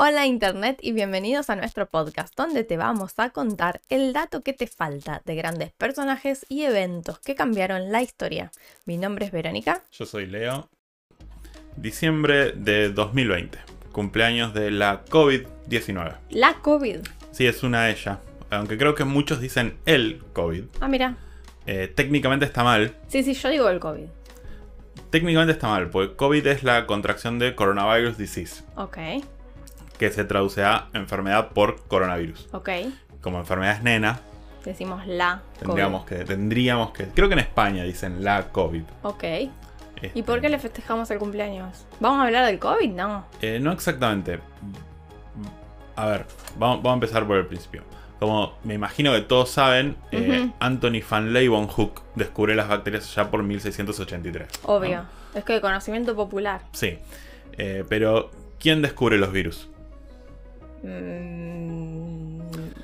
Hola Internet y bienvenidos a nuestro podcast donde te vamos a contar el dato que te falta de grandes personajes y eventos que cambiaron la historia. Mi nombre es Verónica. Yo soy Leo. Diciembre de 2020, cumpleaños de la COVID-19. La COVID. Sí, es una ella. Aunque creo que muchos dicen el COVID. Ah, mira. Eh, técnicamente está mal. Sí, sí, yo digo el COVID. Técnicamente está mal, porque COVID es la contracción de Coronavirus Disease, Ok, que se traduce a enfermedad por coronavirus. ok. Como enfermedad es nena, Decimos la tendríamos que, tendríamos que. Creo que en España dicen la COVID. Ok. Este, ¿Y por qué le festejamos el cumpleaños? ¿Vamos a hablar del COVID? No. Eh, no exactamente. A ver, vamos, vamos a empezar por el principio. Como me imagino que todos saben, eh, Ujú. Anthony van Leeuwenhoek descubrió las bacterias ya por 1683. ¿no? Obvio. Es que de conocimiento popular. Sí. Eh, pero, ¿quién descubre los virus? Mm,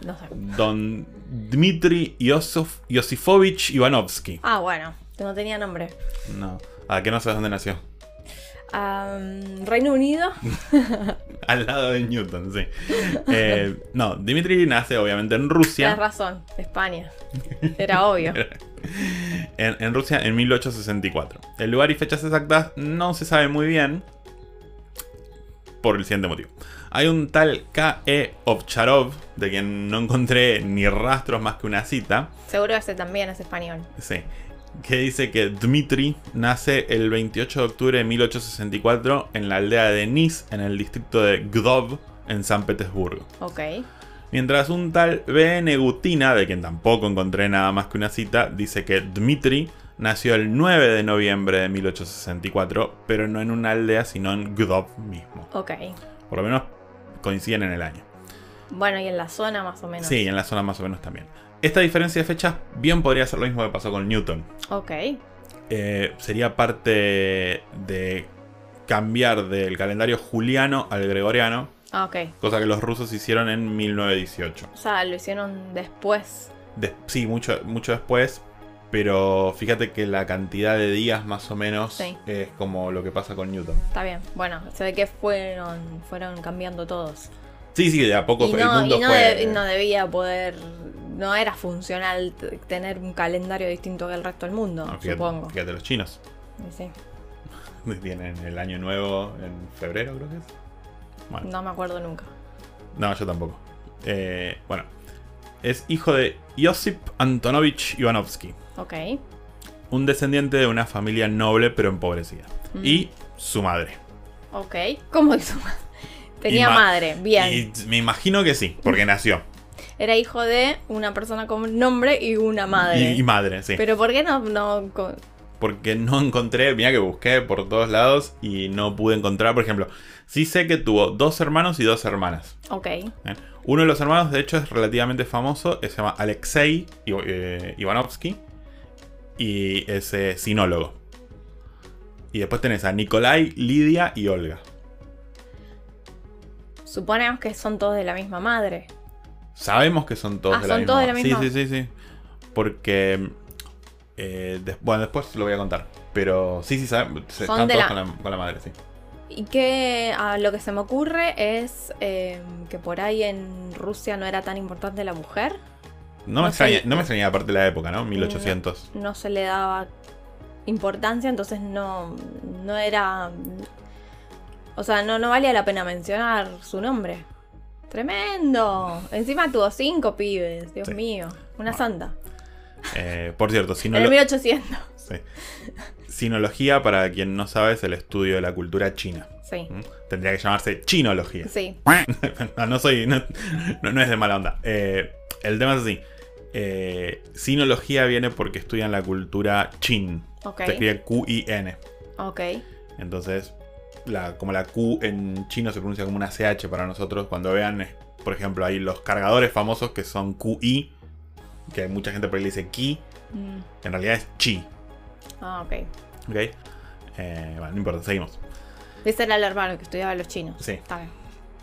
no sé. Don Dmitry Yosif, Yosifovich Ivanovsky. Ah, bueno. No tenía nombre. No. ¿A qué no sabes dónde nació? Reino Unido. Al lado de Newton, sí. Eh, no, Dmitry nace obviamente en Rusia. Tienes razón. España. Era obvio. en, en Rusia en 1864. El lugar y fechas exactas no se sabe muy bien por el siguiente motivo. Hay un tal K.E. Ovcharov, de quien no encontré ni rastros más que una cita, Seguro ese también es español. sí, que dice que Dmitri nace el 28 de octubre de 1864 en la aldea de Nis, en el distrito de Gdov, en San Petersburgo. Ok. Mientras un tal B.N. Gutina, de quien tampoco encontré nada más que una cita, dice que Dmitri nació el 9 de noviembre de 1864, pero no en una aldea, sino en Gdov mismo. Ok. Por lo menos coinciden en el año. Bueno, y en la zona más o menos. Sí, en la zona más o menos también. Esta diferencia de fechas bien podría ser lo mismo que pasó con Newton. Ok. Eh, sería parte de cambiar del calendario juliano al gregoriano, Ah, ok. cosa que los rusos hicieron en 1918. O sea, lo hicieron después. De- sí, mucho, mucho después. Pero fíjate que la cantidad de días más o menos Sí. es como lo que pasa con Newton. Está bien. Bueno, se ve que fueron, fueron cambiando todos. Sí, sí, de a poco Y fue- el no, mundo y no, fue. de- no debía poder. No era funcional tener un calendario distinto que el resto del mundo, No, fíjate, supongo. fíjate, los chinos. Sí. Tienen el año nuevo en febrero, creo que es. Bueno, No me acuerdo nunca. no, yo tampoco. Eh, bueno, es hijo de Josip Antonovich Ivanovsky, Ok. un descendiente de una familia noble pero empobrecida. Mm. Y su madre. Ok. ¿Cómo hizo? Tenía ma- madre, bien. Y me imagino que sí, porque nació. Era hijo de una persona con nombre y una madre. Y, y madre, sí. Pero ¿por qué no, no porque no encontré, mira que busqué por todos lados y no pude encontrar, por ejemplo, sí sé que tuvo dos hermanos y dos hermanas. Ok. ¿eh? Uno de los hermanos, de hecho, es relativamente famoso, se llama Alexei eh, Ivanovsky y es eh, sinólogo. Y después tenés a Nikolai, Lidia y Olga. Suponemos que son todos de la misma madre. Sabemos que son todos Ah, de la son misma. todos de la Sí, sí, sí, sí. Porque eh, bueno, después lo voy a contar. Pero sí, sí, saben, se- Son están de todos la- con, la, con la madre, sí. Y que lo que se me ocurre es eh, que por ahí en Rusia no era tan importante la mujer. No, me No extraña, no me extraña aparte de la época, ¿no? 1800. No se le daba importancia, entonces no, no era... O sea, no, no valía la pena mencionar su nombre. Tremendo. Encima tuvo cinco pibes, Dios Sí. mío. Una Bueno. santa. Eh, por cierto, En sinolo- el 1800. sí. sinología, para quien no sabe, es el estudio de la cultura china. Sí. ¿Mm? Tendría que llamarse chinología. Sí. no, no soy. No, no- no es de mala onda. Eh, el tema es así. Eh, sinología viene porque estudian la cultura chin. Ok. Se escribe Q-I-N. Ok. Entonces, la, como la Q en chino se pronuncia como una CH para nosotros, cuando vean, eh, por ejemplo, ahí los cargadores famosos que son QI, que mucha gente por ahí le dice Ki, Mm. en realidad es Chi. Ah, ok. ¿Ok? Eh, bueno, no importa, seguimos. Ese era el hermano que estudiaba los chinos. Sí. Está bien.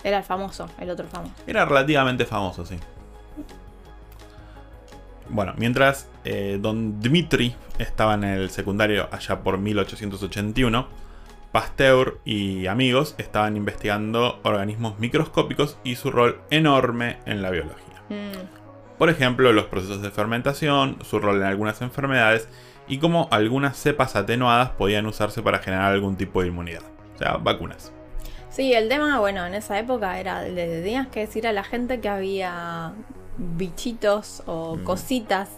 Era el famoso, el otro famoso. Era relativamente famoso, sí. Bueno, mientras eh, don Dmitri estaba en el secundario allá por 1881, Pasteur y amigos estaban investigando organismos microscópicos y su rol enorme en la biología. Mm, Por ejemplo, los procesos de fermentación, su rol en algunas enfermedades y cómo algunas cepas atenuadas podían usarse para generar algún tipo de inmunidad. O sea, vacunas. Sí, el tema, bueno, en esa época era, le tenías que decir a la gente que había bichitos o Mm. cositas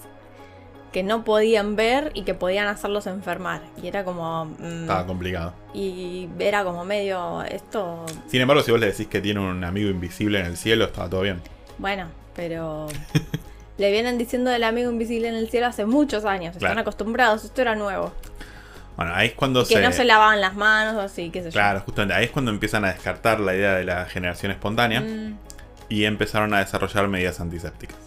que no podían ver y que podían hacerlos enfermar. Y era como... mm, Estaba complicado. y era como medio esto... Sin embargo, si vos le decís que tiene un amigo invisible en el cielo, estaba todo bien. Bueno, pero... le vienen diciendo del amigo invisible en el cielo hace muchos años. Están acostumbrados, esto era nuevo. Bueno, ahí es cuando Que se... no se lavaban las manos o así, qué sé yo. Claro, justamente ahí es cuando empiezan a descartar la idea de la generación espontánea Mm, y empezaron a desarrollar medidas antisépticas.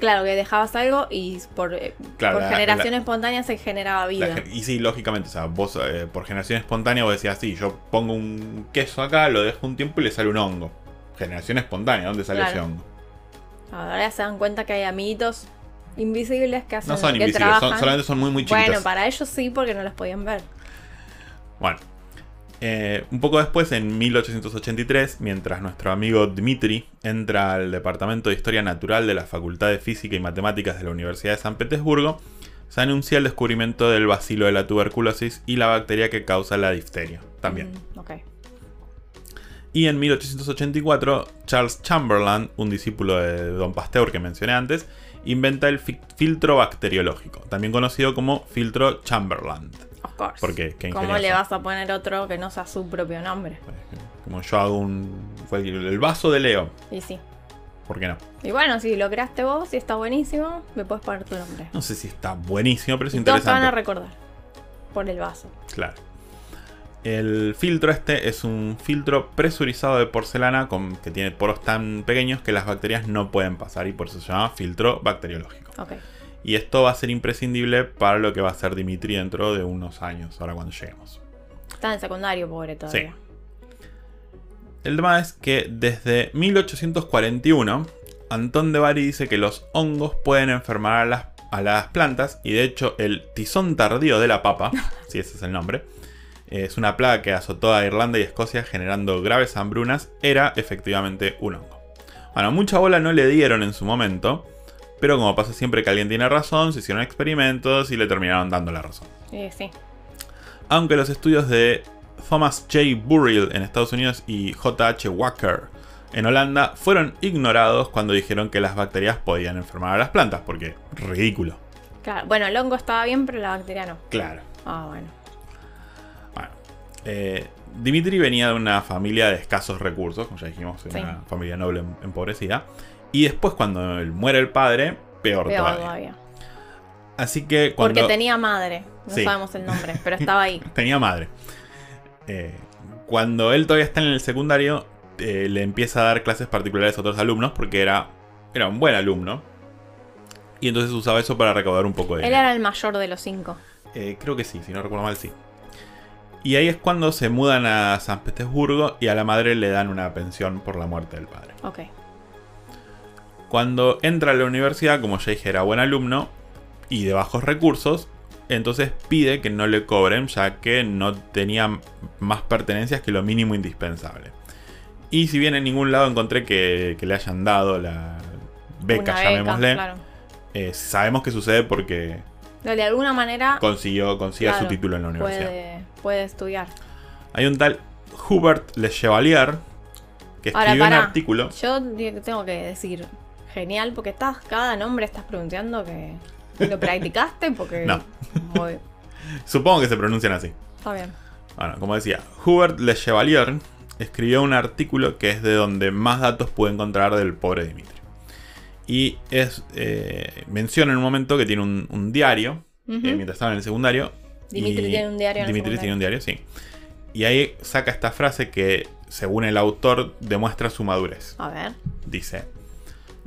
claro, que dejabas algo y por, eh, Claro, por la- generación espontánea se generaba vida. y sí, lógicamente, o sea, vos eh, por generación espontánea vos decías, sí, yo pongo un queso acá, lo dejo un tiempo y le sale un hongo. Generación espontánea, ¿dónde sale Claro. ese hongo? Ahora se dan cuenta que hay amiguitos invisibles que hacen No son que invisibles, son- solamente son muy, muy chiquitos. bueno, para ellos sí, porque no los podían ver. Bueno, eh, un poco después, en 1883, mientras nuestro amigo Dmitri entra al Departamento de Historia Natural de la Facultad de Física y Matemáticas de la Universidad de San Petersburgo, se anuncia el descubrimiento del bacilo de la tuberculosis y la bacteria que causa la difteria. También. Mm. Y en 1884, Charles Chamberlain, un discípulo de Don Pasteur que mencioné antes, inventa el fi- filtro bacteriológico, también conocido como filtro Chamberlain. Course. ¿Por qué? Qué ¿Cómo le vas a poner otro que no sea su propio nombre? Como yo hago un. el vaso de Leo. Y sí. ¿Por qué no? Y bueno, si lo creaste vos y está buenísimo, me puedes poner tu nombre. No sé si está buenísimo, pero es Y todos te van a interesante. recordar. Por el vaso. Claro. El filtro este es un filtro presurizado de porcelana con, que tiene poros tan pequeños que las bacterias no pueden pasar y por eso se llama filtro bacteriológico. Ok. Y esto va a ser imprescindible para lo que va a ser Dimitri dentro de unos años, ahora cuando lleguemos. Está en secundario, pobre todavía. El tema es que desde 1841, Antón de Bari dice que los hongos pueden enfermar a las, a las plantas y de hecho el tizón tardío de la papa, si ese es el nombre, es una plaga que azotó a Irlanda y Escocia generando graves hambrunas, era efectivamente un hongo. Bueno, mucha bola no le dieron en su momento, pero como pasa siempre que alguien tiene razón, se hicieron experimentos y le terminaron dando la razón. Sí, sí. Aunque los estudios de Thomas J. Burrill en Estados Unidos y J.H. Wacker en Holanda fueron ignorados cuando dijeron que las bacterias podían enfermar a las plantas, porque ridículo. Claro. Bueno, el hongo estaba bien, pero la bacteria no. Claro. Ah, bueno. Bueno, eh, Dimitri venía de una familia de escasos recursos, como ya dijimos, una Sí. familia noble em- empobrecida. Y después, cuando muere el padre, peor, Peor todavía. todavía. Así que cuando Porque tenía madre. No Sí. sabemos el nombre, pero estaba ahí. tenía madre. Eh, cuando él todavía está en el secundario, eh, le empieza a dar clases particulares a otros alumnos porque era, era un buen alumno. Y entonces usaba eso para recaudar un poco de Él dinero. era el mayor de los cinco. Eh, creo que sí, si no recuerdo mal, sí. Y ahí es cuando se mudan a San Petersburgo y a la madre le dan una pensión por la muerte del padre. Ok. Cuando entra a la universidad, como ya dije, era buen alumno y de bajos recursos, entonces pide que no le cobren ya que no tenía más pertenencias que lo mínimo indispensable. Y si bien en ningún lado encontré que, que le hayan dado la beca, Una llamémosle, claro. eh, sabemos que sucede porque De alguna manera consiguió, consiguió claro, su título en la universidad. puede, puede estudiar. Hay un tal Hubert Le Chevalier que Ahora, escribió un artículo. Yo tengo que decir genial porque estás cada nombre estás pronunciando que lo practicaste porque No. muy- Supongo que se pronuncian así. está bien. Bueno, como decía, Hubert Le Chevalier escribió un artículo que es de donde más datos pude encontrar del pobre Dimitri. Y es eh, menciona en un momento que tiene un, un diario eh, mientras estaba en el secundario. Dimitri tiene un diario en Dimitri tiene un diario, sí. Y ahí saca esta frase que, según el autor, demuestra su madurez. A ver. Dice,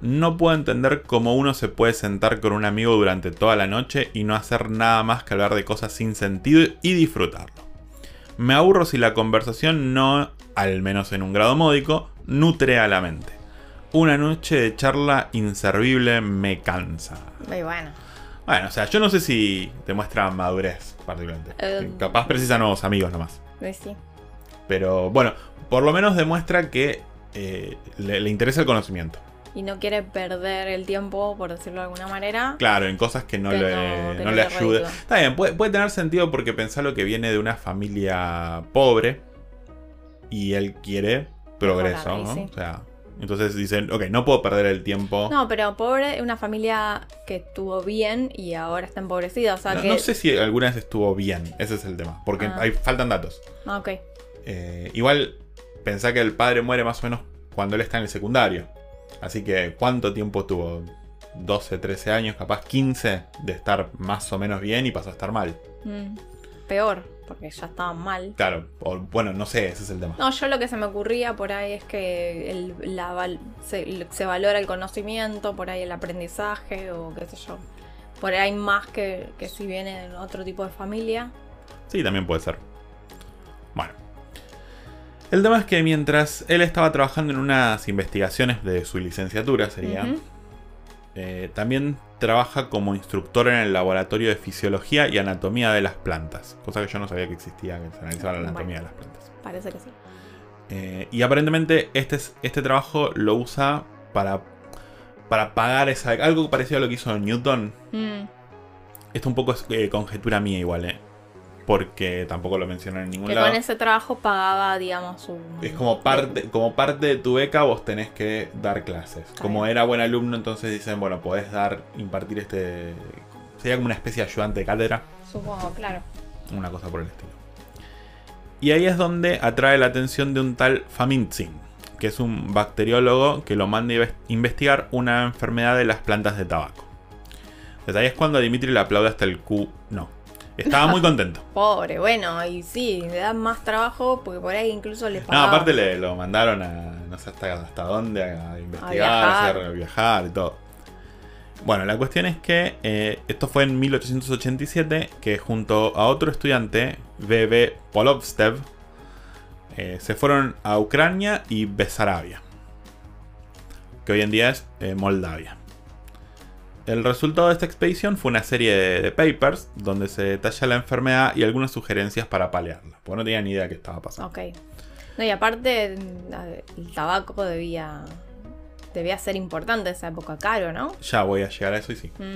no puedo entender cómo uno se puede sentar con un amigo durante toda la noche y no hacer nada más que hablar de cosas sin sentido y disfrutarlo. Me aburro si la conversación no, al menos en un grado módico, nutre a la mente. Una noche de charla inservible me cansa. Muy bueno. Bueno, o sea, yo no sé si demuestra madurez, particularmente. Eh, Capaz precisa nuevos amigos nomás. Eh, Sí. Pero bueno, por lo menos demuestra que eh, le, le interesa el conocimiento. Y no quiere perder el tiempo, por decirlo de alguna manera. Claro, en cosas que no Que le, no- que no no le le ayude. reditúa. Está bien, puede, puede tener sentido porque pensarlo que viene de una familia pobre y él quiere progreso, ¿no? sí. O sea, entonces dicen, ok, no puedo perder el tiempo. No, pero pobre, una familia que estuvo bien y ahora está empobrecida. O sea No- que. no sé si alguna vez estuvo bien, ese es el tema, porque Ah. hay, faltan datos. Ah, ok. Eh, igual, pensá que el padre muere más o menos cuando él está en el secundario. Así que, ¿cuánto tiempo tuvo? 12, 13 años, capaz 15 de estar más o menos bien y pasó a estar mal. Mm, Peor, porque ya estaban mal. Claro, o, bueno, no sé, ese es el tema. No, yo lo que se me ocurría por ahí es que el- la se, se valora el conocimiento, por ahí el aprendizaje o qué sé yo. Por ahí más que, que si viene de otro tipo de familia. Sí, también puede ser. El tema es que mientras él estaba trabajando en unas investigaciones de su licenciatura, sería, eh, también trabaja como instructor en el laboratorio de fisiología y anatomía de las plantas. Cosa que yo no sabía que existía, que se analizaba la anatomía Bueno. de las plantas. Parece que sí. Eh, y aparentemente este, es- este trabajo lo usa para, para pagar esa, algo parecido a lo que hizo Newton. Mm, Esto un poco es eh, conjetura mía igual, ¿eh? Porque tampoco lo mencionan en ningún que lado. con ese trabajo pagaba, digamos, un... Es como parte, como parte de tu beca vos tenés que dar clases. Como era buen alumno, entonces dicen, bueno, podés dar, impartir este... Sería como una especie de ayudante de cátedra, Supongo, claro. una cosa por el estilo. Y ahí es donde atrae la atención de un tal Famintzin, que es un bacteriólogo que lo manda a inves- investigar una enfermedad de las plantas de tabaco. Desde ahí es cuando Dimitri le aplaude hasta el Q. No. Estaba muy contento. Pobre, bueno, y sí, le dan más trabajo porque por ahí incluso le No, pagaban. aparte le lo mandaron a no sé hasta, hasta dónde, a investigar, a, viajar. hacer- a viajar y todo. Bueno, la cuestión es que eh, esto fue en 1887 que junto a otro estudiante, B.B. Polovstev, eh, se fueron a Ucrania y Besarabia, que hoy en día es eh, Moldavia. El resultado de esta expedición fue una serie de, de papers donde se detalla la enfermedad y algunas sugerencias para paliarla, porque no tenía ni idea de qué estaba pasando. Ok. No, y aparte, el tabaco debía debía ser importante en esa época, caro, ¿no? Ya voy a llegar a eso y sí. Mm,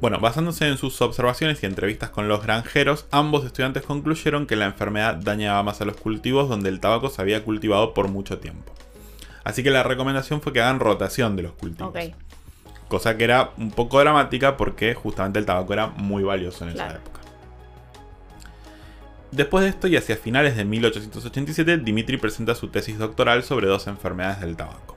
Bueno, basándose en sus observaciones y entrevistas con los granjeros, ambos estudiantes concluyeron que la enfermedad dañaba más a los cultivos donde el tabaco se había cultivado por mucho tiempo. Así que la recomendación fue que hagan rotación de los cultivos. ok. Cosa que era un poco dramática porque justamente el tabaco era muy valioso en esa época. Después de esto y hacia finales de 1887, Dimitri presenta su tesis doctoral sobre dos enfermedades del tabaco.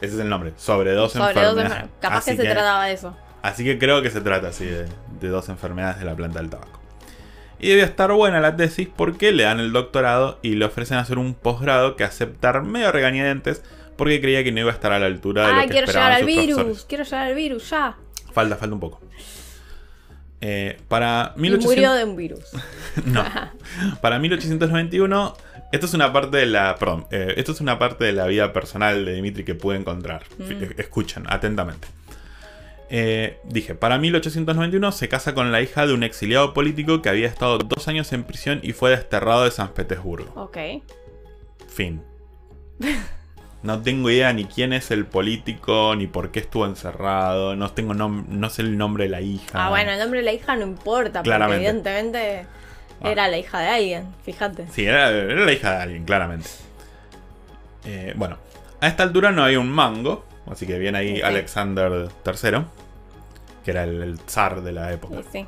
Ese es el nombre, sobre dos Sobre dos enfermedades. enfer- Capaz que se trataba de eso. Así que creo que se trata así de, de dos enfermedades de la planta del tabaco. Y debe estar buena la tesis porque le dan el doctorado y le ofrecen hacer un posgrado que aceptar medio regañadientes porque creía que no iba a estar a la altura de lo Ay, que quiero llegar al sus virus. profesores. Quiero llegar al virus, ya. Falta, falta un poco. Eh, para Y 1800 murió de un virus. No. Para 1891, esto es una parte de la. Perdón, eh, esto es una parte de la vida personal de Dimitri que pude encontrar. Mm. F- Escuchen atentamente. Eh, dije, para 1891 se casa con la hija de un exiliado político que había estado dos años en prisión y fue desterrado de San Petersburgo. Ok. Fin. No tengo idea ni quién es el político, ni por qué estuvo encerrado. No, tengo no sé el nombre de la hija. Ah, bueno, el nombre de la hija no importa, Claramente. porque evidentemente Ah. era la hija de alguien, fíjate. Sí, era, era la hija de alguien, claramente. Eh, bueno, a esta altura no hay un mango, así que viene ahí Sí. Alexander III, que era el, el zar de la época. Sí, sí.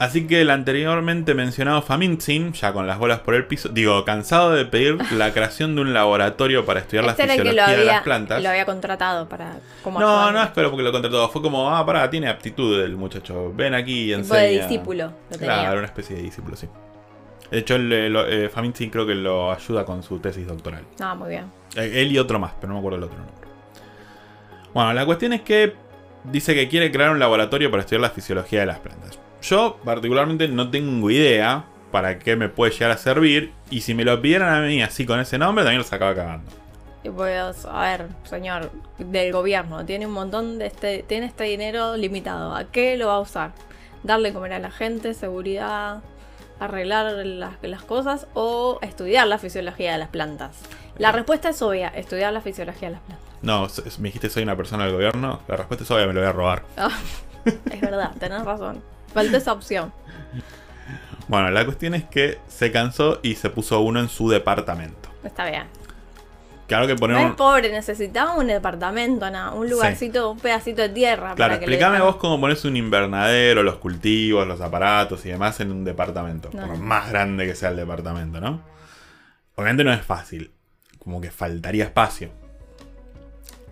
Así que el anteriormente mencionado Famintzin, ya con las bolas por el piso, digo, cansado de pedir la creación de un laboratorio para estudiar Este la el fisiología de las plantas. lo había contratado para como No, ayudante. no es pero porque lo contrató. Fue como, ah, pará, tiene aptitud el muchacho. Ven aquí y tipo de enseña. discípulo lo tenía. Claro, una especie de discípulo, sí. De hecho, el, lo- eh, Famintzin creo que lo ayuda con su tesis doctoral. Ah, muy bien. Eh, Él y otro más, pero no me acuerdo el otro nombre. Bueno, la cuestión es que dice que quiere crear un laboratorio para estudiar la fisiología de las plantas. Yo, particularmente, no tengo idea para qué me puede llegar a servir. Y si me lo pidieran a mí así con ese nombre, también lo sacaba cagando. Y pues, a ver, señor del gobierno, tiene un montón de este, tiene este dinero limitado. ¿A qué lo va a usar? ¿Darle comer a la gente, seguridad, arreglar las, las cosas o estudiar la fisiología de las plantas? La respuesta es obvia, estudiar la fisiología de las plantas. No, me dijiste soy una persona del gobierno. La respuesta es obvia, me lo voy a robar. Ah, es verdad, tenés razón. Falta esa opción. Bueno, la cuestión es que se cansó y se puso uno en su departamento. Está bien. Claro que poner No un... es pobre, necesitaba un departamento, nada, un lugarcito, un pedacito de tierra. Claro, para que explícame vos cómo pones un invernadero, los cultivos, los aparatos y demás en un departamento. No. Por más grande que sea el departamento, ¿no? Obviamente no es fácil. Como que faltaría espacio.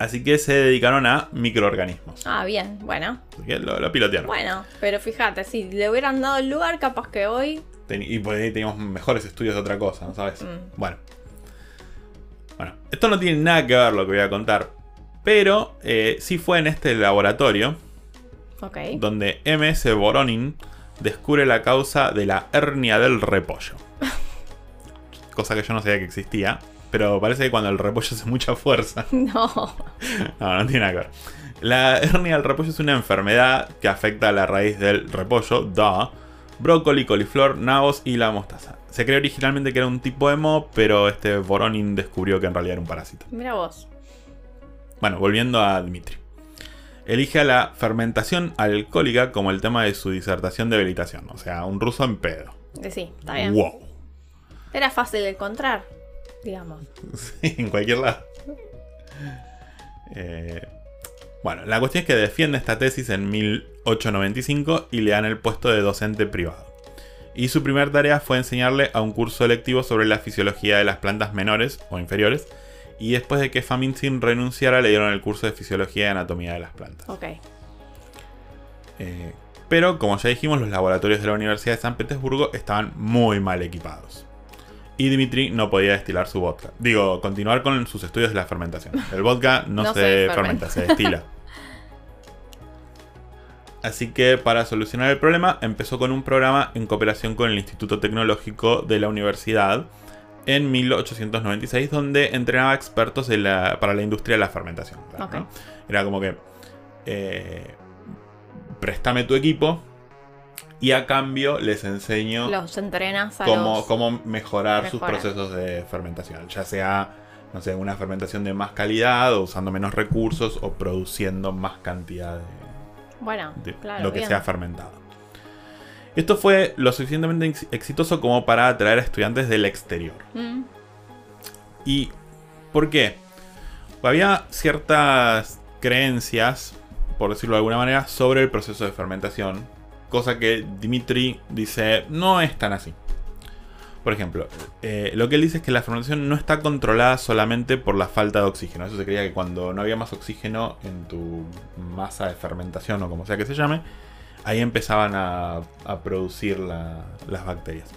Así que se dedicaron a microorganismos. Ah, bien, bueno. Así que lo, lo pilotearon. Bueno, pero fíjate, si le hubieran dado el lugar, capaz que hoy. Ten- y por ahí teníamos mejores estudios de otra cosa, ¿no sabes? Mm. Bueno. Bueno, esto no tiene nada que ver lo que voy a contar. Pero eh, sí fue en este laboratorio donde MS Voronin descubre la causa de la hernia del repollo. Cosa que yo no sabía que existía. Pero parece que cuando el repollo hace mucha fuerza. No. No, no tiene nada que ver. La hernia del repollo es una enfermedad que afecta a la raíz del repollo, da, brócoli, coliflor, nabos y la mostaza. Se cree originalmente que era un tipo de moho, pero este Voronin descubrió que en realidad era un parásito. Mira vos. Bueno, volviendo a Dmitri. Elige a la fermentación alcohólica como el tema de su disertación de habilitación. O sea, un ruso en pedo. Eh, Sí, está bien. ¡Wow! Era fácil de encontrar, digamos. Sí, en cualquier lado. Eh, bueno, la cuestión es que defiende esta tesis en 1895 y le dan el puesto de docente privado. Y su primera tarea fue enseñarle a un curso electivo sobre la fisiología de las plantas menores o inferiores. Y después de que Faminsin renunciara, le dieron el curso de fisiología y anatomía de las plantas. Ok. Eh, pero, como ya dijimos, los laboratorios de la Universidad de San Petersburgo estaban muy mal equipados. Y Dimitri no podía destilar su vodka. Digo, continuar con sus estudios de la fermentación. El vodka no, No se, se fermenta, se destila. Así que para solucionar el problema empezó con un programa en cooperación con el Instituto Tecnológico de la Universidad en 1896 donde entrenaba expertos en la- para la industria de la fermentación. Era como que eh, préstame tu equipo y a cambio les enseño Los entrenas a cómo, los... cómo mejorar sus procesos de fermentación. Ya sea, no sé, una fermentación de más calidad o usando menos recursos o produciendo más cantidad de, Bueno, de claro, lo que bien. sea fermentado. Esto fue lo suficientemente ex- exitoso como para atraer a estudiantes del exterior. Mm, ¿Y por qué? Había ciertas creencias, por decirlo de alguna manera, sobre el proceso de fermentación, cosa que Dimitri dice no es tan así. Por ejemplo, eh, lo que él dice es que la fermentación no está controlada solamente por la falta de oxígeno. Eso se creía que cuando no había más oxígeno en tu masa de fermentación o como sea que se llame, ahí empezaban a, a producir la- las bacterias.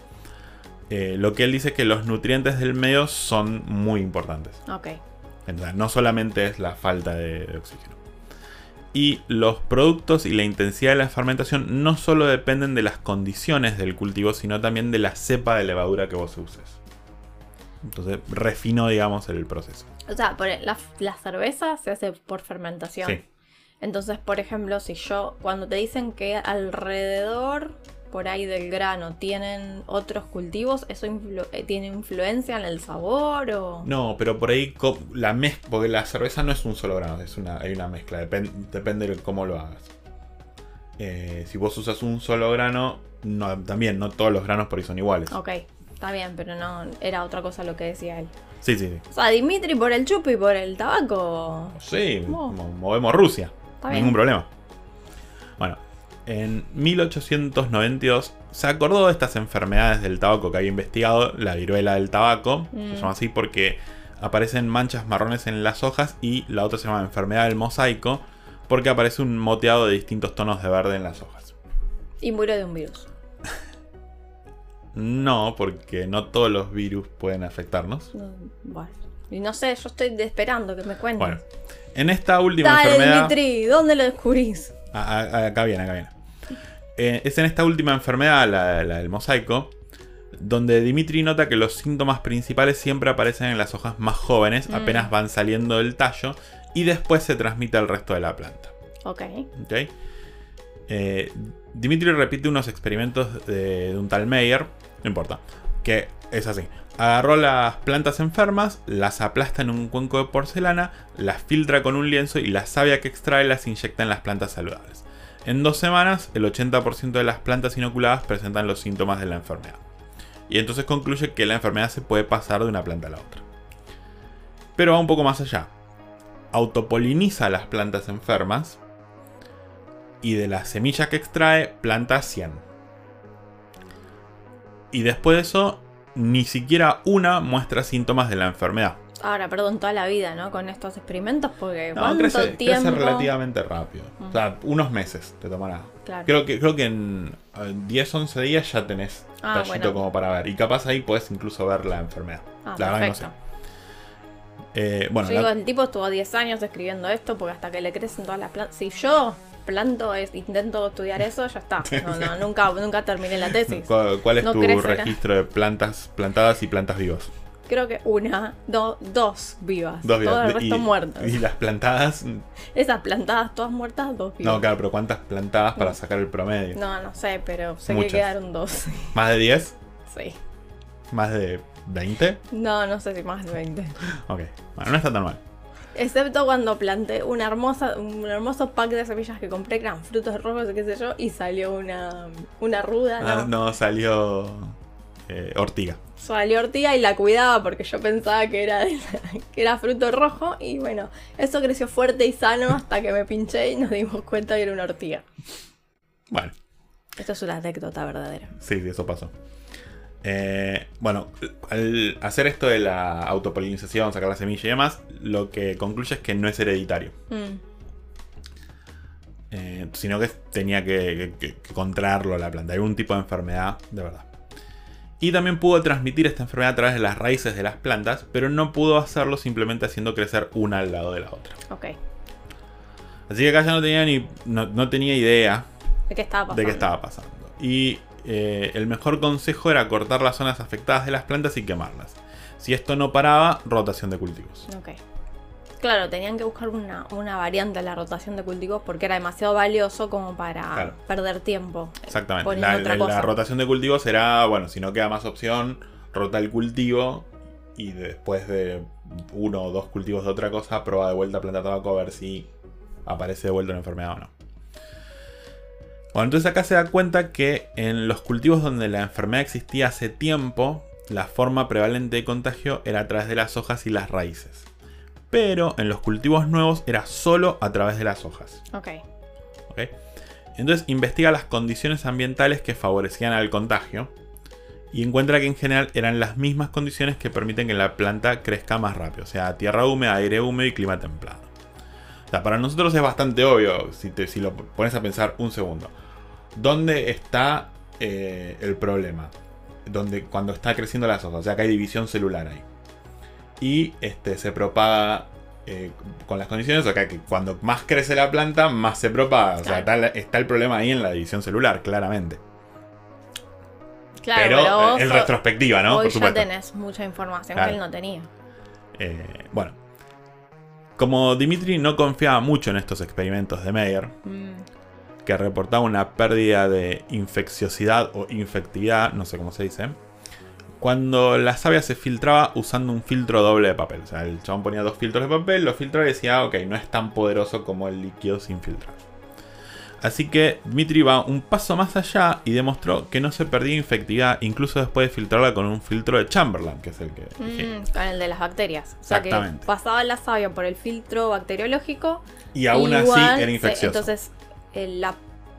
Eh, lo que él dice es que los nutrientes del medio son muy importantes. ok. Entonces, no solamente es la falta de, de oxígeno. Y los productos y la intensidad de la fermentación no solo dependen de las condiciones del cultivo, sino también de la cepa de levadura que vos uses. Entonces, refinó, digamos, el proceso. O sea, por- la, la cerveza se hace por fermentación. Sí. Entonces, por ejemplo, si yo, cuando te dicen que alrededor por ahí del grano tienen otros cultivos, ¿eso influ- eh, tiene influencia en el sabor o...? No, pero por ahí la mezcla, porque la cerveza no es un solo grano, es una, hay una mezcla, depen- depende de cómo lo hagas. Eh, si vos usas un solo grano, no, también no todos los granos por ahí son iguales. Ok, está bien, pero no era otra cosa lo que decía él. Sí, sí, sí. O sea, Dimitri por el chupi y por el tabaco. Sí, Oh. mo- movemos Rusia. Está Ningún bien. problema. Bueno, en 1892 se acordó de estas enfermedades del tabaco que había investigado, la viruela del tabaco, Mm. se llama así porque aparecen manchas marrones en las hojas y la otra se llama enfermedad del mosaico porque aparece un moteado de distintos tonos de verde en las hojas. Y murió de un virus. No, porque no todos los virus pueden afectarnos. No, bueno. Y no sé, yo estoy esperando que me cuentes. Bueno, en esta última Dale, enfermedad... Dimitri, ¿dónde lo descubrís? A- a- acá viene, acá viene. Eh, es en esta última enfermedad, la, la del mosaico, donde Dimitri nota que los síntomas principales siempre aparecen en las hojas más jóvenes, Mm. apenas van saliendo del tallo, y después se transmite al resto de la planta. Ok. ¿ok? Eh, Dimitri repite unos experimentos de, de un tal Meyer, no importa, que es así. Agarró las plantas enfermas, las aplasta en un cuenco de porcelana, las filtra con un lienzo y la savia que extrae las inyecta en las plantas saludables. En dos semanas, el 80% de las plantas inoculadas presentan los síntomas de la enfermedad. Y entonces concluye que la enfermedad se puede pasar de una planta a la otra. Pero va un poco más allá. Autopoliniza las plantas enfermas y de la semilla que extrae planta 100. Y después de eso, ni siquiera una muestra síntomas de la enfermedad. Ahora, perdón, toda la vida, ¿no? Con estos experimentos, porque No, ¿cuánto crece, crece tiempo? relativamente rápido. O sea, unos meses te tomará. Claro. Creo que, creo que en eh, 10, 11 días ya tenés Ah, tallito bueno. como para ver. Y capaz ahí puedes incluso ver la enfermedad. Ah, la verdad que no sé. perfecto. Eh, bueno, yo la- digo, el tipo estuvo 10 años escribiendo esto porque hasta que le crecen todas las plantas. Si yo planto, es, intento estudiar eso, ya está. No, no, nunca, nunca terminé la tesis. ¿cuál, cuál es no tu crece registro de plantas plantadas y plantas vivas? Creo que una, do- dos vivas. Dos Todo vivas. el resto y, muertas. y las plantadas. Esas plantadas todas muertas, dos vivas. No, claro, pero ¿cuántas plantadas para sacar el promedio? No, no sé, pero sé Muchas. que quedaron dos. ¿Más de 10? sí. ¿Más de 20? No, no sé si más de 20. Ok, bueno, no está tan mal. Excepto cuando planté una hermosa, un hermoso pack de semillas que compré, que eran frutos rojos qué sé yo, y salió una, una ruda, ¿no? Ah, no, salió eh, ortiga. Salió ortiga y la cuidaba porque yo pensaba que era, de la- que era fruto rojo y bueno, eso creció fuerte y sano hasta que me pinché y nos dimos cuenta que era una ortiga. Bueno, Esto es una anécdota verdadera. sí, sí, eso pasó. Eh, bueno, al hacer esto de la autopolinización, sacar la semilla y demás, lo que concluye es que no es hereditario. Mm, eh, sino que tenía que, que- que contraerlo la planta, algún tipo de enfermedad de verdad. Y también pudo transmitir esta enfermedad a través de las raíces de las plantas, pero no pudo hacerlo simplemente haciendo crecer una al lado de la otra. ok. Así que acá ya no tenía ni no, no tenía idea ¿De qué estaba pasando? de qué estaba pasando. Y eh, el mejor consejo era cortar las zonas afectadas de las plantas y quemarlas. Si esto no paraba, rotación de cultivos. Ok. Claro, tenían que buscar una, una variante a la rotación de cultivos porque era demasiado valioso como para Claro. perder tiempo. eh, Exactamente. La, otra la- cosa. la rotación de cultivos será, bueno, si no queda más opción, rota el cultivo y después de uno o dos cultivos de otra cosa, prueba de vuelta planta tabaco a ver si aparece de vuelta una enfermedad o no. Bueno, entonces acá se da cuenta que en los cultivos donde la enfermedad existía hace tiempo, la forma prevalente de contagio era a través de las hojas y las raíces. Pero en los cultivos nuevos era solo a través de las hojas. Ok. ¿ok? Entonces investiga las condiciones ambientales que favorecían al contagio y encuentra que en general eran las mismas condiciones que permiten que la planta crezca más rápido, o sea, tierra húmeda, aire húmedo y clima templado. O sea, para nosotros es bastante obvio si, te- si lo pones a pensar un segundo. ¿Dónde está eh, el problema? Donde, cuando está creciendo las hojas, o sea, que hay división celular ahí. Y este, se propaga eh, con las condiciones, o sea, que cuando más crece la planta, más se propaga. O sea, está, el problema ahí en la división celular, claramente. Claro, pero eh, en ho- retrospectiva, ¿no? hoy Por ya supuesto. tenés mucha información Claro. que él no tenía. Eh, bueno. Como Dimitri no confiaba mucho en estos experimentos de Meyer, Mm, que reportaba una pérdida de infecciosidad o infectividad, no sé cómo se dice, cuando la savia se filtraba usando un filtro doble de papel. O sea, el chabón ponía dos filtros de papel, lo filtraba y decía, "Ah, ok, no es tan poderoso como el líquido sin filtrar. Así que Dmitri va un paso más allá y demostró que no se perdía infectividad incluso después de filtrarla con un filtro de Chamberlain, que es el que... mm, con el de las bacterias. O sea que pasaba la savia por el filtro bacteriológico. Y aún igual así era infeccioso. entonces, el- la-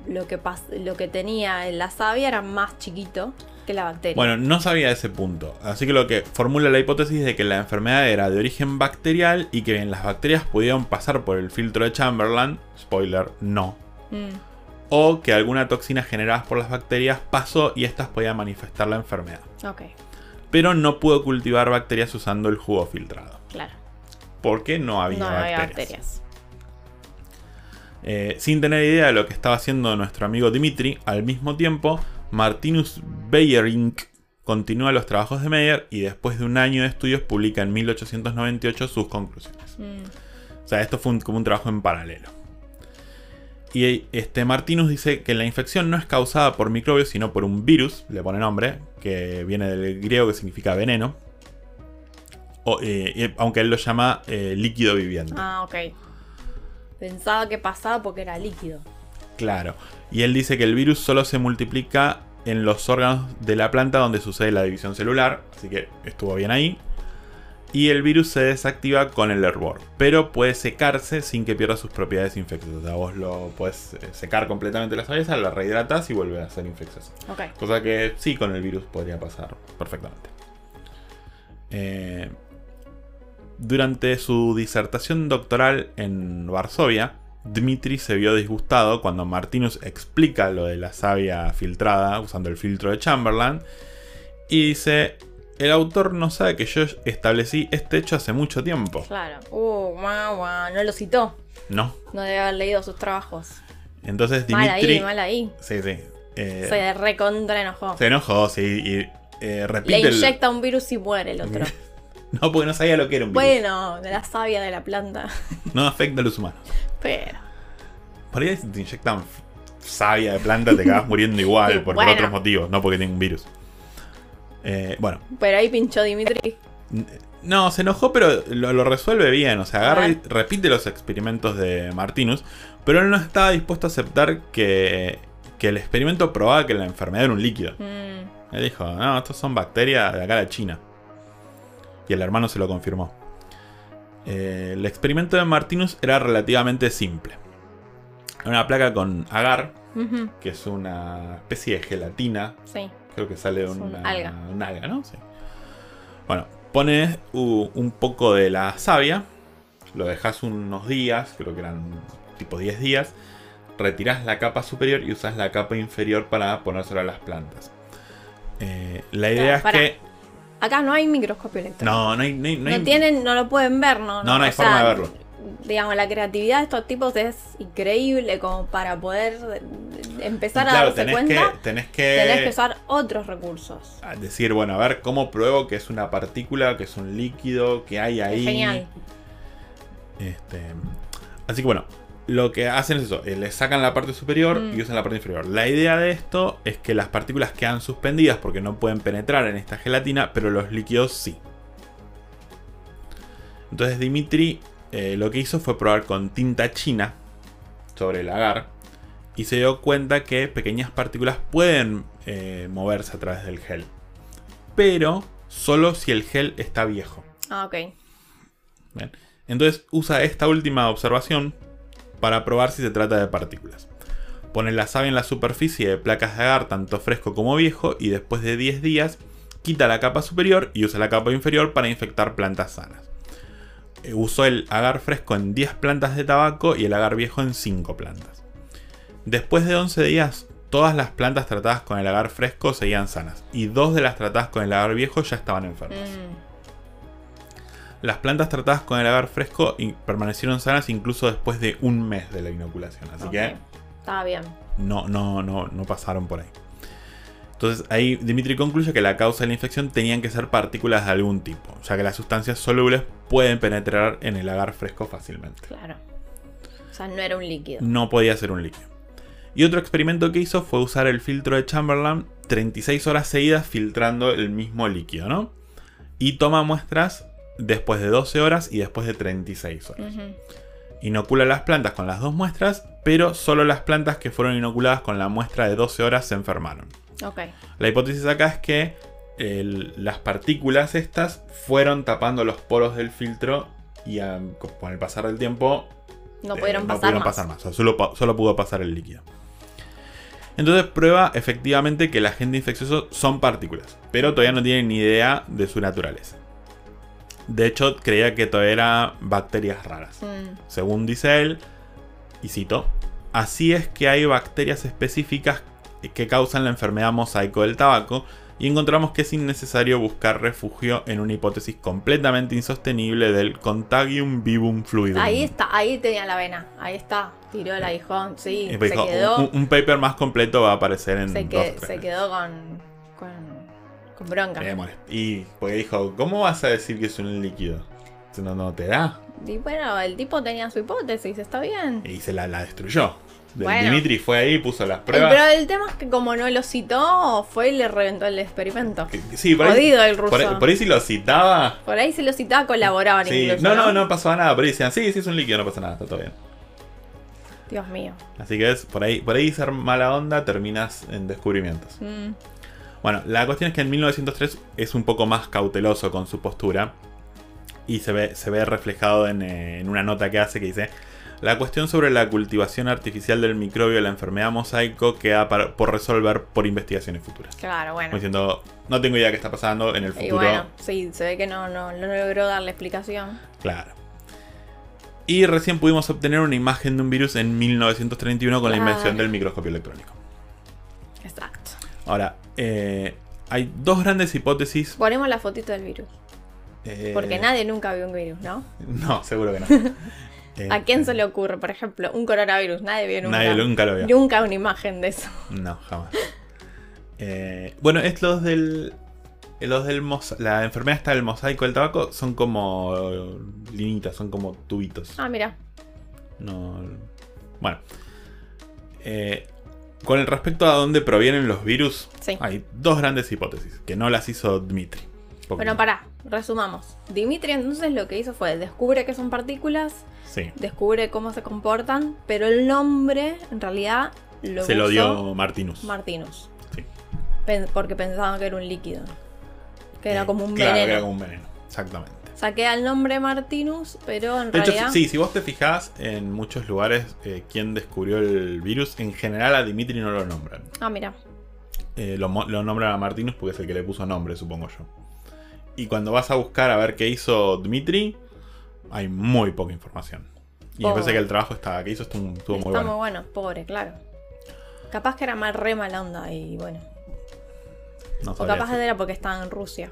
lo, que lo que tenía en la savia era más chiquito que la bacteria. Bueno, no sabía ese punto. Así que lo que formula la hipótesis de que la enfermedad era de origen bacterial y que bien, las bacterias pudieron pasar por el filtro de Chamberlain. Spoiler, no. Mm, O que alguna toxina generada por las bacterias pasó y estas podían manifestar la enfermedad. ok, Pero no pudo cultivar bacterias usando el jugo filtrado. claro. Porque no había no bacterias. había bacterias. Eh, sin tener idea de lo que estaba haciendo nuestro amigo Dimitri, al mismo tiempo, Martinus Beyerink continúa los trabajos de Meyer y después de un año de estudios publica en 1898 sus conclusiones. Mm. O sea, esto fue un- como un trabajo en paralelo. Y este Martinus dice que la infección no es causada por microbios, sino por un virus, le pone nombre, que viene del griego que significa veneno. O, eh, aunque él lo llama eh, líquido viviente. Ah, ok. Pensaba que pasaba porque era líquido. Claro. Y él dice que el virus solo se multiplica en los órganos de la planta donde sucede la división celular. Así que estuvo bien ahí. Y el virus se desactiva con el hervor. Pero puede secarse sin que pierda sus propiedades infecciosas. O sea, vos lo podés eh, secar completamente la cerveza, la rehidratas y vuelve a ser infecciosa. Ok. Cosa que sí con el virus podría pasar perfectamente. Eh, durante su disertación doctoral en Varsovia, Dmitri se vio disgustado cuando Martinus explica lo de la savia filtrada usando el filtro de Chamberlain y dice, el autor no sabe que yo establecí este hecho hace mucho tiempo. Claro. Uh, guau. No lo citó. No. No debe haber leído sus trabajos. Entonces Mal Dmitri... ahí, mal ahí. Sí, sí. Eh, Se recontra enojó. se enojó, sí, y eh, Le repite el- inyecta un virus y muere el otro. No, porque no sabía lo que era un virus. bueno, de la savia de la planta. No afecta a los humanos. Pero. Por ahí si te inyectan savia de planta te acabas muriendo igual, por, otros motivos, no porque tenga un virus. Eh, bueno, Pero ahí pinchó Dimitri. no, se enojó, pero lo, lo resuelve bien. O sea, agarra y repite los experimentos de Martinus, pero él no estaba dispuesto a aceptar que, que el experimento probaba que la enfermedad era un líquido. Mm, Él dijo, no, estos son bacterias de acá de China. Y el hermano se lo confirmó. Eh, el experimento de Martinus era relativamente simple. Una placa con agar, que es una especie de gelatina. Sí. Creo que sale de Es un una alga. un alga, ¿no? Sí. Bueno, pones un poco de la savia, lo dejas unos días, creo que eran tipo 10 días, retiras la capa superior y usas la capa inferior para ponérselo a las plantas. Eh, la idea es que. Acá no hay microscopio electrónico. No, no hay. No, hay- no No, hay- tienen, no lo pueden ver, ¿no? No, no hay o forma de verlo. Digamos, la creatividad de estos tipos es increíble como para poder empezar a darse tenés cuenta. que, tenés que. Tenés que usar otros recursos. a decir, bueno, a ver cómo pruebo que es una partícula, que es un líquido, que hay ahí. Genial. Este, así que bueno, lo que hacen es eso, eh, le sacan la parte superior Mm. y usan la parte inferior. La idea de esto es que las partículas quedan suspendidas porque no pueden penetrar en esta gelatina, pero los líquidos sí. Entonces Dimitri eh, lo que hizo fue probar con tinta china sobre el agar y se dio cuenta que pequeñas partículas pueden eh, moverse a través del gel. Pero solo si el gel está viejo. Ah, ok. Bien. Entonces usa esta última observación para probar si se trata de partículas. Pone la savia en la superficie de placas de agar tanto fresco como viejo y después de 10 días quita la capa superior y usa la capa inferior para infectar plantas sanas. Eh, Usó el agar fresco en 10 plantas de tabaco y el agar viejo en 5 plantas. Después de 11 días, todas las plantas tratadas con el agar fresco seguían sanas y dos de las tratadas con el agar viejo ya estaban enfermas. Mm, Las plantas tratadas con el agar fresco permanecieron sanas incluso después de un mes de la inoculación. Así que Estaba bien. no, no, no, no pasaron por ahí. Entonces ahí Dimitri concluye que la causa de la infección tenían que ser partículas de algún tipo, ya que las sustancias solubles pueden penetrar en el agar fresco fácilmente. Claro. O sea, no era un líquido. No podía ser un líquido. Y otro experimento que hizo fue usar el filtro de Chamberlain 36 horas seguidas filtrando el mismo líquido, ¿no? Y toma muestras después de 12 horas y después de 36 horas. Ujú. Inocula las plantas con las dos muestras, pero solo las plantas que fueron inoculadas con la muestra de 12 horas se enfermaron. La hipótesis acá es que el- las partículas estas fueron tapando los poros del filtro y ah, con el pasar del tiempo No eh, pudieron no pasar pudieron más. pasar más. O sea, solo, solo pudo pasar el líquido. Entonces prueba efectivamente que el agente infeccioso son partículas, pero todavía no tienen ni idea de su naturaleza. De hecho, creía que todavía eran bacterias raras. Mm, Según dice él, y cito, así es que hay bacterias específicas que causan la enfermedad mosaico del tabaco y encontramos que es innecesario buscar refugio en una hipótesis completamente insostenible del contagium vivum fluidum. Ahí está, ahí tenía la vena. Ahí está. Tiró el aguijón. Sí, se dijo, quedó. un, un paper más completo va a aparecer en se, que- se quedó con, con, Con bronca. Eh, y porque dijo, ¿cómo vas a decir que es un líquido? Si no, no te da. Y bueno, el tipo tenía su hipótesis, está bien. Y se la, la destruyó. Bueno. Dimitri fue ahí, puso las El- pruebas. pero el tema es que como no lo citó, fue y le reventó el experimento. Sí, por ahí, Jodido el ruso. por, ahí, por ahí si lo citaba. Por ahí si lo citaba colaboraban Sí, incluso. no, no, no pasaba nada. Por ahí decían, sí, sí, es un líquido, no pasa nada, está todo bien. Dios mío. Así que es, por ahí, por ahí ser mala onda terminas en descubrimientos. Mm, Bueno, la cuestión es que en 1903 es un poco más cauteloso con su postura. Y se ve, se ve reflejado en, eh, en una nota que hace que dice: La cuestión sobre la cultivación artificial del microbio de la enfermedad mosaico queda para- por resolver por investigaciones futuras. claro, Como bueno. diciendo, no tengo idea qué está pasando en el Y futuro. bueno, sí, se ve que no, no, no logró darle explicación. Claro. Y recién pudimos obtener una imagen de un virus en 1931 con la invención del microscopio electrónico. Exacto. Ahora, eh, hay dos grandes hipótesis. Ponemos la fotito del virus. eh, Porque nadie nunca vio un virus, ¿no? No, seguro que no. ¿A quién se le ocurre, por ejemplo, un coronavirus? Nadie vio nunca. Nadie nunca lo vio. Nunca una imagen de eso. No, jamás. Eh, bueno, es los del. Los del la enfermedad está del mosaico del tabaco son como linitas, son como tubitos. Ah, mira. No. Bueno. Eh, con el respecto a dónde provienen los virus, Sí. hay dos grandes hipótesis, que no las hizo Dmitri. Bueno, pará, resumamos. Dimitri entonces lo que hizo fue descubre que son partículas, Sí. descubre cómo se comportan, pero el nombre en realidad lo Se lo dio Martinus. Martinus. Sí. Pen- Porque pensaban que era un líquido. Que era Eh, como un claro, que veneno. era como un veneno. Exactamente. Queda el nombre Martinus, pero en De hecho, realidad. sí, si vos te fijás en muchos lugares eh, quién descubrió el virus, en general a Dimitri no lo nombran. Ah, mira. Eh, lo, lo nombran a Martinus porque es el que le puso nombre, supongo yo. Y cuando vas a buscar a ver qué hizo Dmitri, hay muy poca información. Y me parece que el trabajo está, que hizo estuvo, estuvo Está muy bueno. muy bueno, pobre, claro. Capaz que era más re mala onda y bueno. No O capaz decir. era porque estaba en Rusia.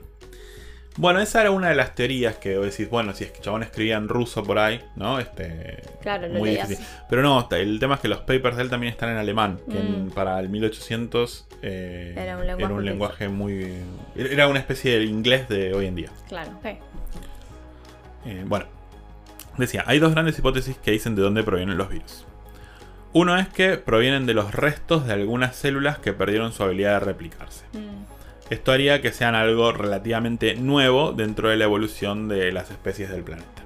Bueno, esa era una de las teorías que vos decís, bueno, si es que chabón escribía en ruso por ahí, ¿no? Este, Claro, lo muy leías. difícil. Pero no, el tema es que los papers de él también están en alemán, que en- Mm. para el 1800 eh, Era un lenguaje muy... Era una especie de inglés de hoy en día. Claro, ok. Eh, bueno, decía, hay dos grandes hipótesis que dicen de dónde provienen los virus. Uno es que provienen de los restos de algunas células que perdieron su habilidad de replicarse. Mm, Esto haría que sean algo relativamente nuevo dentro de la evolución de las especies del planeta.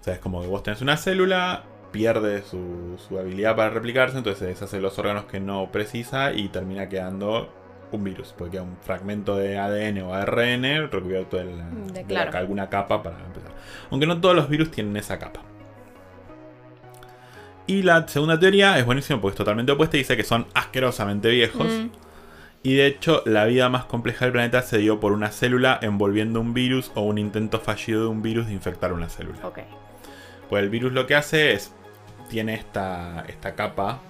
O sea, es como que vos tenés una célula, pierde su, su habilidad para replicarse, entonces se deshace los órganos que no precisa y termina quedando un virus, porque queda un fragmento de ADN o ARN recubierto de, la- De- de la claro. alguna capa para empezar. Aunque no todos los virus tienen esa capa. Y la segunda teoría es buenísima porque es totalmente opuesta y dice que son asquerosamente viejos. mm, Y de hecho, la vida más compleja del planeta se dio por una célula envolviendo un virus o un intento fallido de un virus de infectar una célula. ok. Pues el virus lo que hace es. Tiene esta, esta capa.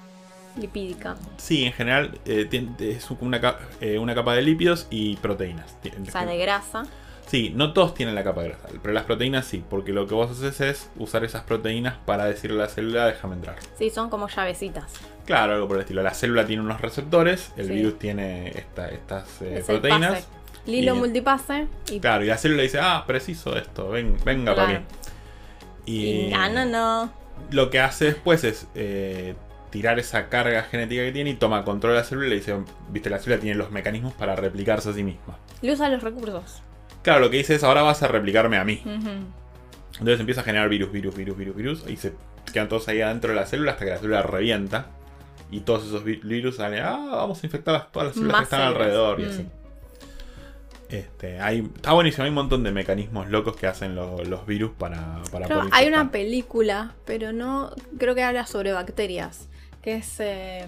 Lipídica. Sí, en general eh, tiene- es una, eh, una capa de lípidos y proteínas. O sea, de grasa. Sí, no todos tienen la capa grasa, pero las proteínas sí, porque lo que vos haces es usar esas proteínas para decirle a la célula déjame entrar. Sí, son como llavecitas. Claro, algo por el estilo. La célula tiene unos receptores, el Sí. virus tiene esta- estas eh, Es proteínas. Lilo Y- multipase y, Claro, y la célula dice, ah, preciso esto, ven, venga para mí. y gana no. lo que hace después es eh, tirar esa carga genética que tiene y toma control de la célula y le dice, viste, la célula tiene los mecanismos para replicarse a sí misma. Le usa los recursos. Claro, lo que dice es, ahora vas a replicarme a mí. Entonces empieza a generar virus, virus, virus, virus, virus, y se quedan todos ahí adentro de la célula hasta que la célula revienta. Y todos esos vi- virus salen, ah, vamos a infectar a todas las células Más que están células. alrededor y Mm. así. Este, hay, está buenísimo, hay un montón de mecanismos locos que hacen lo- los virus para, para poder hay una película, pero no creo que habla sobre bacterias, que es eh,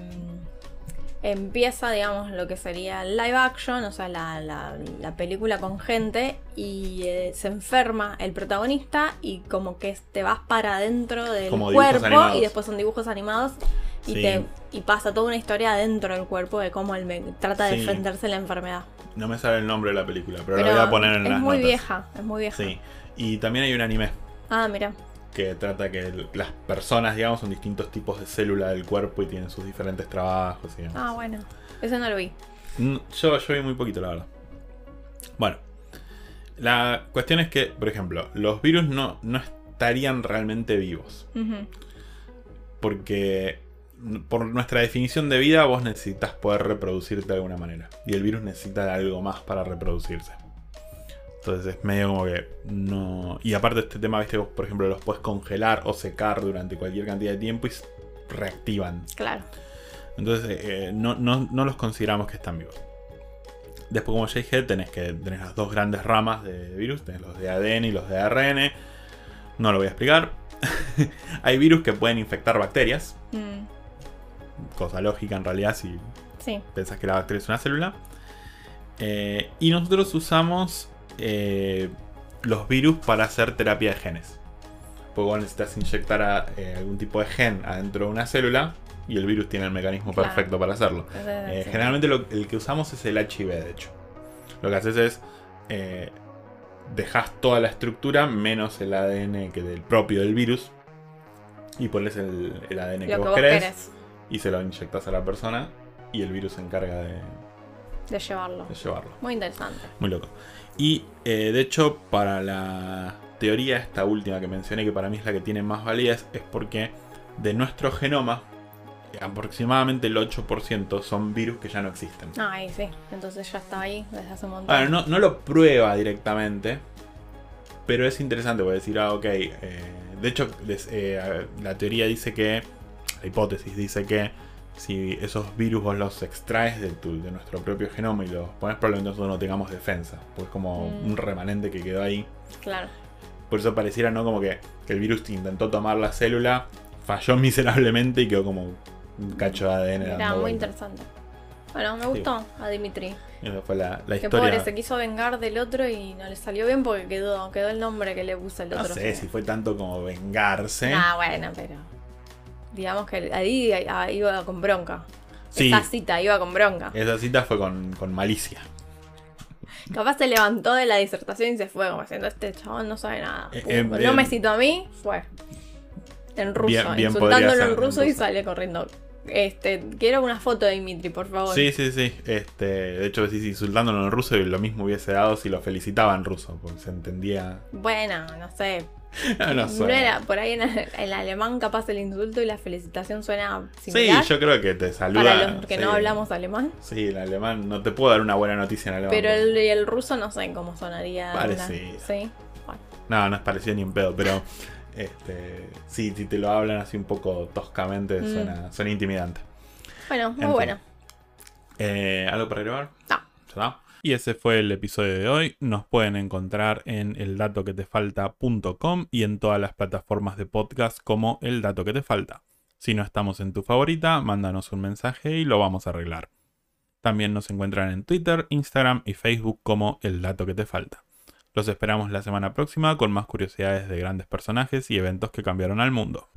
empieza, digamos, lo que sería el live action, o sea, la, la- la película con gente y eh, se enferma el protagonista y como que te vas para adentro del Como cuerpo animados. y después son dibujos animados y, Sí. te, y pasa toda una historia dentro del cuerpo de cómo él me- trata de Sí. defenderse de la enfermedad. No me sale el nombre de la película, pero, Pero lo voy a poner en es las muy notas. vieja, es muy vieja. Sí. Y también hay un anime Ah, mira. Que trata que el- las personas, digamos, son distintos tipos de célula del cuerpo y tienen sus diferentes trabajos y demás. Ah, bueno. Ese no lo vi. Mm, Yo, yo vi muy poquito, la verdad. Bueno, la cuestión es que, por ejemplo, los virus no, no estarían realmente vivos. Porque por nuestra definición de vida vos necesitas poder reproducirte de alguna manera. Y el virus necesita de algo más para reproducirse. Entonces es medio como que no... Y aparte este tema, viste, vos por ejemplo los puedes congelar o secar durante cualquier cantidad de tiempo y reactivan. Claro. Entonces eh, no, no- no los consideramos que están vivos. Después, como ya dije, tenés, que, tenés las dos grandes ramas de virus, tenés los de ADN y los de ARN. No lo voy a explicar. Hay virus que pueden infectar bacterias, Mm, cosa lógica en realidad si Sí. pensás que la bacteria es una célula. Eh, y nosotros usamos eh, los virus para hacer terapia de genes. Porque vos necesitas inyectar a, eh, algún tipo de gen adentro de una célula y el virus tiene el mecanismo Claro. perfecto para hacerlo. Eh. Generalmente lo- el que usamos es el HIV, de hecho. Lo que haces es. Dejas toda la estructura menos el ADN que del propio del virus. Y pones el, el ADN que Lo vos, que vos querés. querés Y se lo inyectas a la persona. Y el virus se encarga de, de llevarlo. de llevarlo. Muy interesante. Muy loco. Y eh, de hecho, para la teoría, esta última que mencioné, que para mí es la que tiene más validez, es porque de nuestro genoma, aproximadamente el 8% son virus que ya no existen. Ay, sí. Entonces ya está ahí desde hace un montón. Ahora, no, no lo prueba directamente, pero es interesante porque decir, ah, ok. eh, de hecho, des- eh, la teoría dice que, la hipótesis dice que si esos virus vos los extraes de, tu- de nuestro propio genoma y los pones, probablemente nosotros no tengamos defensa, porque es como Mm. un remanente que quedó ahí. Claro. Por eso pareciera, ¿no? Como que, que el virus intentó tomar la célula, falló miserablemente y quedó como un cacho de ADN. Era muy interesante. Bueno, me gustó a Dimitri. Esa fue la, la Que historia. pobre, se quiso vengar del otro y no le salió bien porque quedó, quedó el nombre que le puso el No otro. sé si fue tanto como vengarse. Ah, bueno, pero. Digamos que ahí ah, iba con bronca. Sí. Esa cita iba con bronca. Esa cita fue con, con malicia. Capaz se levantó de la disertación y se fue, como diciendo, este chabón no sabe nada. Eh, Pum, eh, no bien. me citó a mí, fue. En ruso, Bien- insultándolo en en ruso y sale corriendo. Este, quiero una foto de Dimitri, por favor. Sí, sí, sí. Este, de hecho, decís insultándolo en ruso y lo mismo hubiese dado si lo felicitaba en ruso, porque se entendía. Bueno, no sé. no, No, sé. era por ahí en el alemán capaz el insulto y la felicitación suena Sí, similar. yo creo que te saluda. para los que no sí. hablamos alemán. Sí, el alemán. No te puedo dar una buena noticia en alemán. Pero el, el ruso no sé cómo sonaría. Parecido. una- Sí. Bueno. No, no es parecido ni en pedo, pero. Este, si te lo hablan así un poco toscamente, Mm. suena, suena intimidante. Bueno, muy fin. bueno. Eh, ¿Algo para agregar? No. ¿Ya está? Y ese fue el episodio de hoy. Nos pueden encontrar en eldatoquetefalta.com y en todas las plataformas de podcast como El Dato Que Te Falta. Si no estamos en tu favorita, mándanos un mensaje y lo vamos a arreglar. También nos encuentran en Twitter, Instagram y Facebook como El Dato Que Te Falta. Los esperamos la semana próxima con más curiosidades de grandes personajes y eventos que cambiaron al mundo.